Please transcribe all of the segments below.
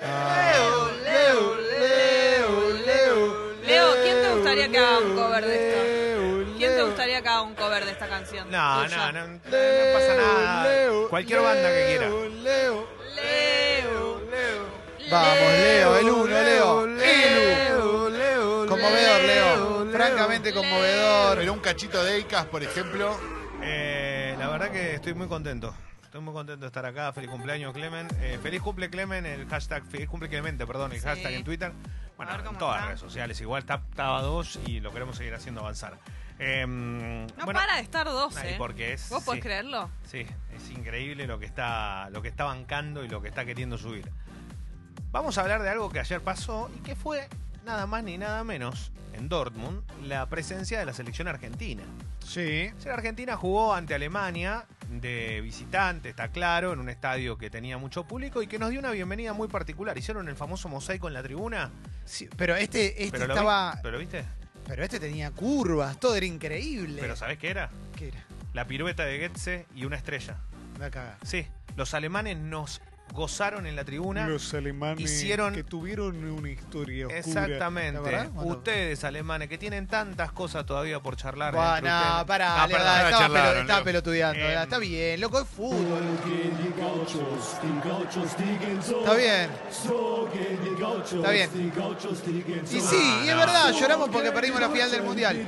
Leo, Leo, Leo, Leo. Leo, ¿quién te gustaría que haga un cover de esto? ¿Quién te gustaría que haga un cover de esta canción? No, no, no, no pasa nada. Leo, Cualquier banda que quiera. Leo, Leo, Leo. Leo. Vamos, Leo, el uno, Leo. Leo, Leo, Conmovedor, Leo. Leo. Francamente conmovedor. Pero un cachito de Icas, por ejemplo. Eh, la verdad que estoy muy contento. Estoy muy contento de estar acá. Feliz cumpleaños, Clemen. Eh, feliz cumple, Clemen. El hashtag, feliz cumple, Clemente, perdón, el Sí. hashtag en Twitter. Bueno, en todas está. las redes sociales. Igual está, estaba dos y lo queremos seguir haciendo avanzar. Eh, No bueno, para de estar dos, ¿eh? porque es. ¿Vos podés creerlo? Sí, es increíble lo que está, lo que está bancando y lo que está queriendo subir. Vamos a hablar de algo que ayer pasó y que fue nada más ni nada menos en Dortmund la presencia de la selección argentina. Sí. La Argentina jugó ante Alemania de visitante, está claro, en un estadio que tenía mucho público y que nos dio una bienvenida muy particular. Hicieron el famoso mosaico en la tribuna. Sí, pero este, este Pero lo, estaba. vi- ¿Pero lo viste? Pero este tenía curvas, todo era increíble. ¿Pero sabés qué era? ¿Qué era? La pirueta de Goetze y una estrella. Me caga. Sí, los alemanes nos gozaron en la tribuna. Los alemanes hicieron- que tuvieron una historia oscura. Exactamente. Ustedes, alemanes, que tienen tantas cosas todavía por charlar. Buah, entre no, pará, perdón, estaba, charlaron, pelo- estaba Leo. pelotudeando. Eh, está bien, loco, es fútbol. Está bien. Está bien. Y sí, y es verdad, lloramos porque perdimos la final del mundial.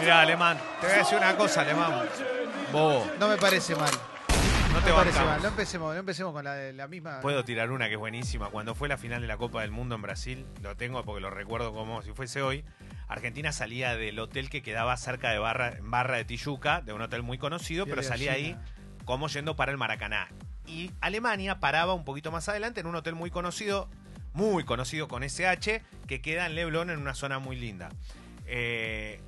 Mirá, alemán, te voy a decir una cosa, alemán. Vos, No me parece mal. No te parece mal. No empecemos, no empecemos con la, la misma. Puedo tirar una que es buenísima. Cuando fue la final de la Copa del Mundo en Brasil, lo tengo porque lo recuerdo como si fuese hoy. Argentina salía del hotel que quedaba cerca de Barra, de Tijuca, de un hotel muy conocido, pero salía ahí como yendo para el Maracaná. Y Alemania paraba un poquito más adelante en un hotel muy conocido, muy conocido con SH, que queda en Leblon en una zona muy linda. Eh,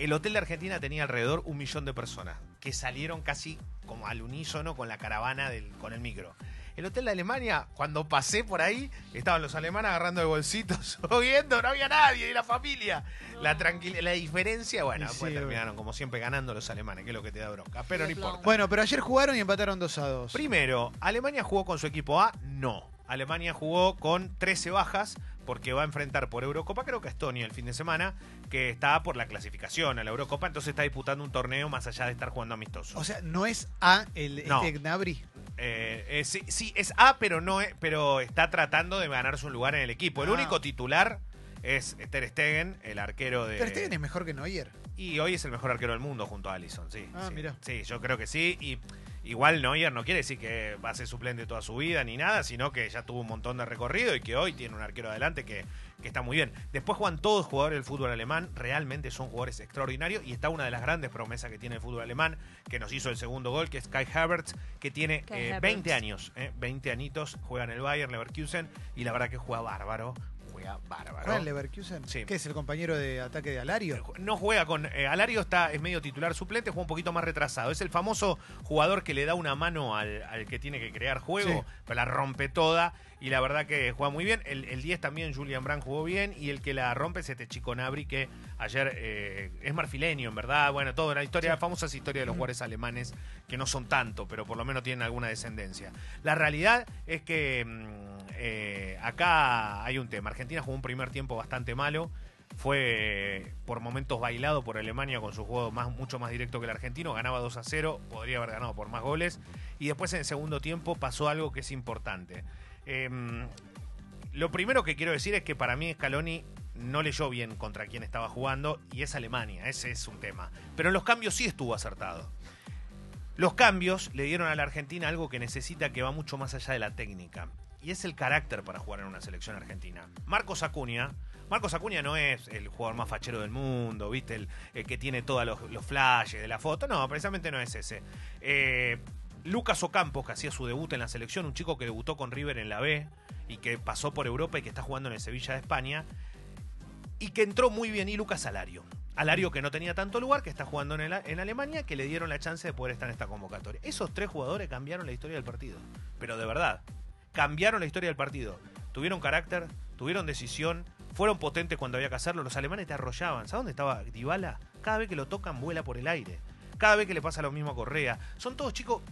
el hotel de Argentina tenía alrededor un millón de personas que salieron casi como al unísono con la caravana del, con el micro. El hotel de Alemania, cuando pasé por ahí, estaban los alemanes agarrando de bolsitos, viendo, no había nadie, y la familia. La tranquil la diferencia, bueno, sí, terminaron como siempre ganando los alemanes, que es lo que te da bronca, pero no importa. Bueno, pero ayer jugaron y empataron 2 a 2. Primero, ¿Alemania jugó con su equipo A? No. Alemania jugó con 13 bajas porque va a enfrentar por Eurocopa, creo que a Estonia el fin de semana, que está por la clasificación a la Eurocopa, entonces está disputando un torneo más allá de estar jugando amistoso. O sea, no es A el No. este Gnabry. Eh, eh, sí, sí, es A, pero no es- pero está tratando de ganarse un lugar en el equipo. El Ah. único titular es Ter Stegen, el arquero de... Ter Stegen es mejor que Neuer. Y hoy es el mejor arquero del mundo junto a Allison, sí. Ah, sí. mira. Sí, yo creo que sí. Y igual Neuer no quiere decir que va a ser suplente toda su vida ni nada, sino que ya tuvo un montón de recorrido y que hoy tiene un arquero adelante que, que está muy bien. Después juegan todos jugadores del fútbol alemán, realmente son jugadores extraordinarios y está una de las grandes promesas que tiene el fútbol alemán, que nos hizo el segundo gol, que es Kai Havertz, que tiene eh, Havertz. 20 años, eh, 20 anitos, juega en el Bayern Leverkusen y la verdad que juega bárbaro, juega bárbaro. ¿Juega en Leverkusen? Sí. ¿Qué es el compañero de ataque de Alario? No juega con. eh, Alario está, es medio titular suplente, juega un poquito más retrasado. Es el famoso jugador que le da una mano al, al que tiene que crear juego, Sí. pero la rompe toda. Y la verdad que juega muy bien. El, el 10 también, Julian Brand jugó bien. Y el que la rompe es este chico Nabri, que ayer eh, es marfileño, en verdad. Bueno, toda una historia, famosas historias de los jugadores alemanes, que no son tanto, pero por lo menos tienen alguna descendencia. La realidad es que mm, eh, acá hay un tema. Argentina jugó un primer tiempo bastante malo fue por momentos bailado por Alemania con su juego más, mucho más directo que el argentino, ganaba 2 a 0, podría haber ganado por más goles, y después en el segundo tiempo pasó algo que es importante. Em, lo primero que quiero decir es que para mí Scaloni no leyó bien contra quién estaba jugando, y es Alemania, ese es un tema. Pero en los cambios sí estuvo acertado. Los cambios le dieron a la Argentina algo que necesita que va mucho más allá de la técnica. Y es el carácter para jugar en una selección argentina. Marcos Acuña. Marcos Acuña no es el jugador más fachero del mundo, ¿viste? El, que tiene todos los, los flashes de la foto. No, precisamente no es ese. Eh, Lucas Ocampos, que hacía su debut en la selección, un chico que debutó con River en la B y que pasó por Europa y que está jugando en el Sevilla de España. Y que entró muy bien. Y Lucas Alario. Alario que no tenía tanto lugar, que está jugando en, en Alemania, que le dieron la chance de poder estar en esta convocatoria. Esos tres jugadores cambiaron la historia del partido. Pero de verdad, cambiaron la historia del partido. Tuvieron carácter, tuvieron decisión, fueron potentes cuando había que hacerlo. Los alemanes te arrollaban. ¿Sabes dónde estaba Dybala? Cada vez que lo tocan vuela por el aire. Cada vez que le pasa lo mismo a Correa. Son todos chicos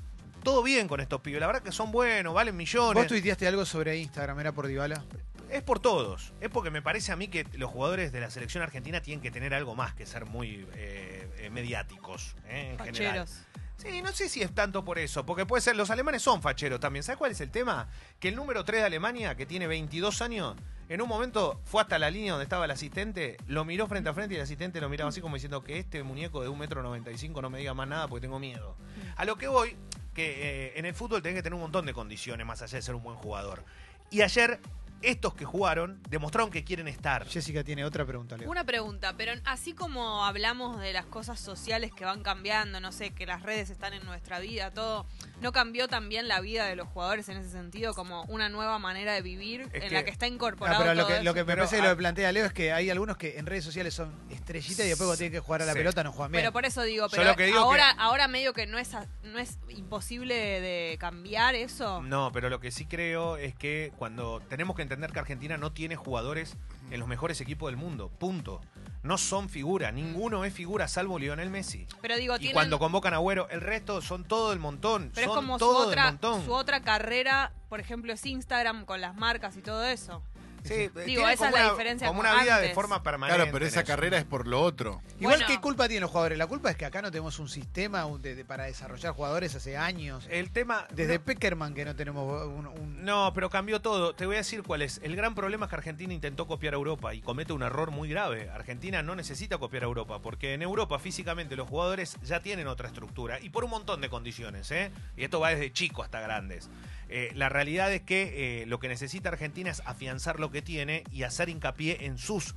todo bien con estos pibes. La verdad que son buenos, valen millones. Vos tuiteaste algo sobre Instagram, era por Dybala. Es por todos. Es porque me parece a mí que los jugadores de la selección argentina tienen que tener algo más que ser muy eh, eh, mediáticos, eh, en general. Facheros. Sí, no sé si es tanto por eso, porque puede ser, los alemanes son facheros también. ¿Sabes cuál es el tema? Que el número 3 de Alemania, que tiene 22 años, en un momento fue hasta la línea donde estaba el asistente, lo miró frente a frente y el asistente lo miraba así como diciendo que este muñeco de 1,95m no me diga más nada porque tengo miedo. A lo que voy, que eh, en el fútbol tenés que tener un montón de condiciones más allá de ser un buen jugador. Y ayer, estos que jugaron demostraron que quieren estar. Jessica tiene otra pregunta, Leo. Una pregunta, pero así como hablamos de las cosas sociales que van cambiando, no sé, que las redes están en nuestra vida, todo, ¿no cambió también la vida de los jugadores en ese sentido como una nueva manera de vivir Es en que- la que está Ah, incorporado pero lo todo que, lo que me Pero, parece que lo ah, que plantea Leo es que hay algunos que en redes sociales son estrellitas y después cuando tienen que jugar a la Sí. pelota no juegan bien. Pero por eso digo, pero lo que digo ahora, que- ahora medio que no es, no es imposible de, de cambiar eso. No, pero lo que sí creo es que cuando tenemos que entender que Argentina no tiene jugadores en los mejores equipos del mundo, punto. No son figura, ninguno es figura salvo Lionel Messi. Pero digo, Y tienen, cuando convocan a Agüero, el resto son todo el montón. pero es como su todo el otra, montón. su otra carrera, por ejemplo, es Instagram con las marcas y todo eso. Sí, Digo, tienen esa es como la una- diferencia Como con una vida de forma permanente. Claro, pero esa eso. carrera es por lo otro. Igual, Bueno. ¿qué culpa tienen los jugadores? La culpa es que acá no tenemos un sistema un- de- de- para desarrollar jugadores hace años. El tema. Desde no- Peckerman que no tenemos un... un- No, pero cambió todo. Te voy a decir cuál es. El gran problema es que Argentina intentó copiar a Europa y comete un error muy grave. Argentina no necesita copiar a Europa porque en Europa físicamente los jugadores ya tienen otra estructura y por un montón de condiciones. ¿eh? Y esto va desde chico hasta grandes. Eh, la realidad es que eh, lo que necesita Argentina es afianzar lo que tiene y hacer hincapié en sus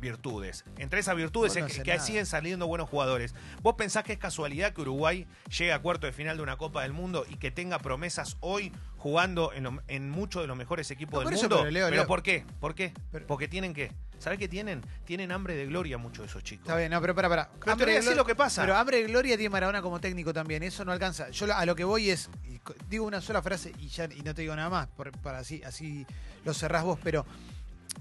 virtudes. Entre esas virtudes no es que, que siguen saliendo buenos jugadores. ¿Vos pensás que es casualidad que Uruguay llegue a cuarto de final de una Copa del Mundo y que tenga promesas hoy jugando en, lo- en muchos de los mejores equipos No, del mundo? pero, Leo, Leo. ¿por qué? ¿Por qué? Pero- Porque tienen que. ¿Sabés qué tienen? Tienen hambre de gloria muchos de esos chicos. Está bien, no, pero para, para. Pero decir glo- lo que pasa. Pero hambre de gloria tiene Maradona como técnico también, eso no alcanza. Yo a lo que voy es, digo una sola frase y ya y no te digo nada más, por- para así, así lo cerrás vos, pero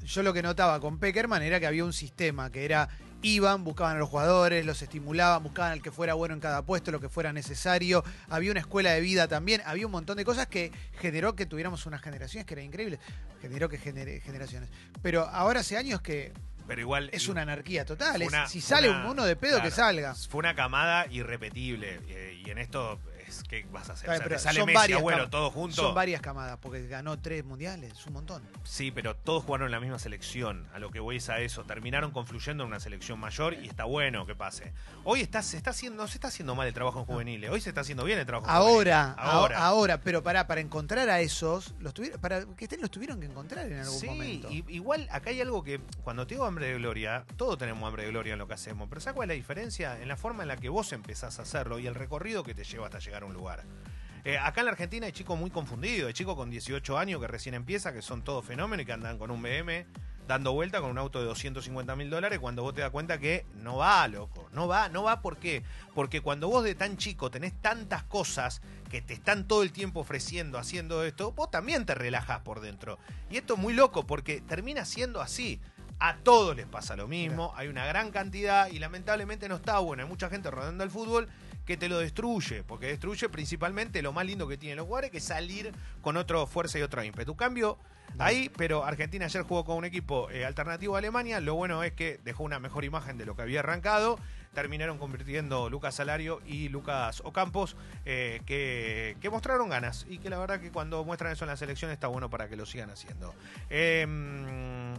yo lo que notaba con Peckerman era que había un sistema que era iban, buscaban a los jugadores, los estimulaban, buscaban al que fuera bueno en cada puesto, lo que fuera necesario. Había una escuela de vida también, había un montón de cosas que generó que tuviéramos unas generaciones que eran increíbles. Generó que genere generaciones. Pero ahora hace años que Pero igual. es una anarquía total. es- si sale una- uno de pedo, que salga. Fue una camada irrepetible. eh, y en esto, es ¿qué vas a hacer? O sea, te sale Messi, abuelo, todos juntos. Son varias camadas, porque ganó tres mundiales, es un montón. Sí, pero todos jugaron en la misma selección. A lo que voy es a eso. Terminaron confluyendo en una selección mayor y está bueno que pase. Hoy está, se está haciendo, no se está haciendo mal el trabajo en juveniles. Hoy se está haciendo bien el trabajo en Ahora, juveniles. ahora, ahora, pero para, para encontrar a esos, los tuvieron, para que estén los tuvieron que encontrar en algún Sí, momento. y- igual acá hay algo que cuando te digo hambre de gloria, todos tenemos hambre de gloria en lo que hacemos, pero ¿sabes cuál es la diferencia? En la forma en la que vos empezás a hacerlo y el recorrido que te lleva hasta llegar a un lugar. Eh, acá en la Argentina hay chicos muy confundidos, hay chicos con 18 años que recién empieza, que son todos fenómenos y que andan con un BM dando vuelta con un auto de 250 mil dólares cuando vos te das cuenta que no va, loco. No va, no va, ¿por qué? Porque cuando vos de tan chico tenés tantas cosas que te están todo el tiempo ofreciendo, haciendo esto, vos también te relajás por dentro. Y esto es muy loco porque termina siendo así. A todos les pasa lo mismo, hay una gran cantidad y lamentablemente no está bueno. Hay mucha gente rodando el fútbol que te lo destruye, porque destruye principalmente lo más lindo que tienen los jugadores, que es salir con otra fuerza y otro ímpetu. Cambio ahí, pero Argentina ayer jugó con un equipo eh, alternativo a Alemania. Lo bueno es que dejó una mejor imagen de lo que había arrancado. Terminaron convirtiendo Lucas Salario y Lucas Ocampos, eh, que, que mostraron ganas y que la verdad que cuando muestran eso en la selección está bueno para que lo sigan haciendo. Eh,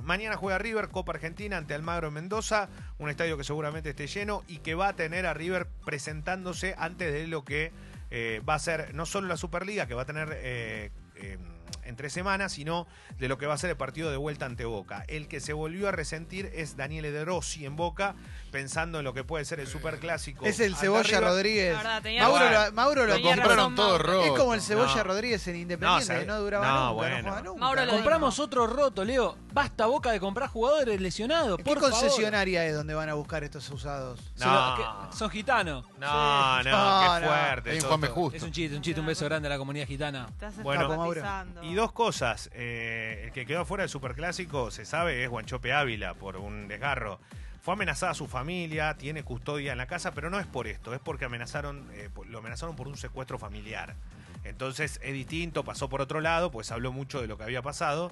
mañana juega River, Copa Argentina ante Almagro en Mendoza, un estadio que seguramente esté lleno y que va a tener a River presentándose antes de lo que eh, va a ser no solo la Superliga, que va a tener eh, eh, en tres semanas, sino de lo que va a ser el partido de vuelta ante Boca. El que se volvió a resentir es Daniele De Rossi en Boca, pensando en lo que puede ser el superclásico. es el Cebolla. Rodríguez. La verdad, tenía Mauro, razón. lo, Mauro Compraron todo roto. Es como el Cebolla No. Rodríguez en No, Independiente, sabe- que no duraba no, nunca, bueno. no nunca. Mauro lo Compramos otro roto, Leo. Basta boca de comprar jugadores lesionados. ¿Qué por favor. concesionaria es donde van a buscar estos usados? No. Son gitanos. No, no, No, qué no. fuerte. Es un chiste, un chiste, un beso grande a la comunidad gitana. Estás Bueno. Y dos cosas. eh, el que quedó fuera del superclásico, se sabe, es Guanchope Ávila por un desgarro. Fue amenazada su familia, tiene custodia en la casa, pero no es por esto, es porque amenazaron, eh, lo amenazaron por un secuestro familiar. Entonces es distinto, pasó por otro lado, pues habló mucho de lo que había pasado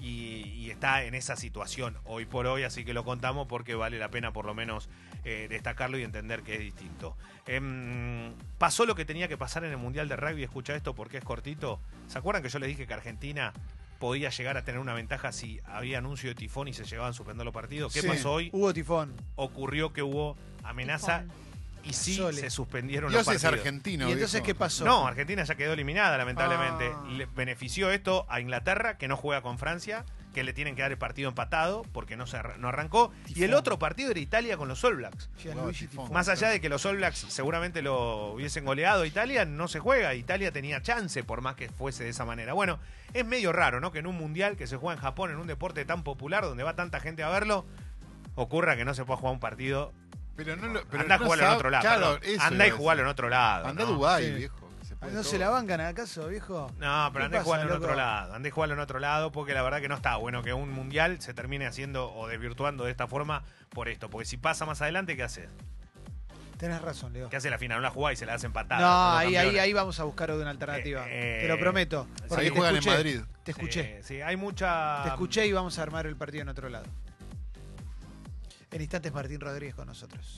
y, y está en esa situación hoy por hoy, así que lo contamos porque vale la pena por lo menos eh, destacarlo y entender que es distinto. Em, pasó lo que tenía que pasar en el Mundial de Rugby, escucha esto porque es cortito. ¿Se acuerdan que yo les dije que Argentina podía llegar a tener una ventaja si había anuncio de tifón y se llegaban a suspender los partidos? ¿Qué Sí, pasó hoy? Hubo tifón. Ocurrió que hubo amenaza Tifón. Y sí Sole. se suspendieron Dios los es partidos. argentino. ¿Y entonces viejo. qué pasó? No, Argentina ya quedó eliminada, lamentablemente. Ah. Le benefició esto a Inglaterra, que no juega con Francia, que le tienen que dar el partido empatado porque no, se no arrancó. Y el otro partido era Italia con los All Blacks. Tifón. Más allá de que los All Blacks seguramente lo hubiesen goleado a Italia, no se juega. Italia tenía chance, por más que fuese de esa manera. Bueno, es medio raro, ¿no? Que en un mundial que se juega en Japón, en un deporte tan popular, donde va tanta gente a verlo, ocurra que no se pueda jugar un partido. Pero no lo, pero Anda a no jugarlo en otro lado. Claro, eso Anda y iba a jugarlo en otro lado. Anda a ¿no? Dubái, Sí. viejo. que se puede ¿No se la bancan acaso, viejo? No, pero ¿Qué andé a pasa, jugarlo en otro lado. Andé a jugarlo en otro lado porque la verdad que no está bueno que un mundial se termine haciendo o desvirtuando de esta forma por esto. Porque si pasa más adelante, ¿qué hace? Tenés razón, Leo. ¿Qué hace la final? No la jugada y se la hace empatada. No, ahí, ahí, ahí vamos a buscar una alternativa. Eh, te lo prometo. Porque Ahí te juegan en escuché, Madrid. Te escuché. Sí, sí, hay mucha. Te escuché y vamos a armar el partido en otro lado. En instantes Martín Rodríguez con nosotros.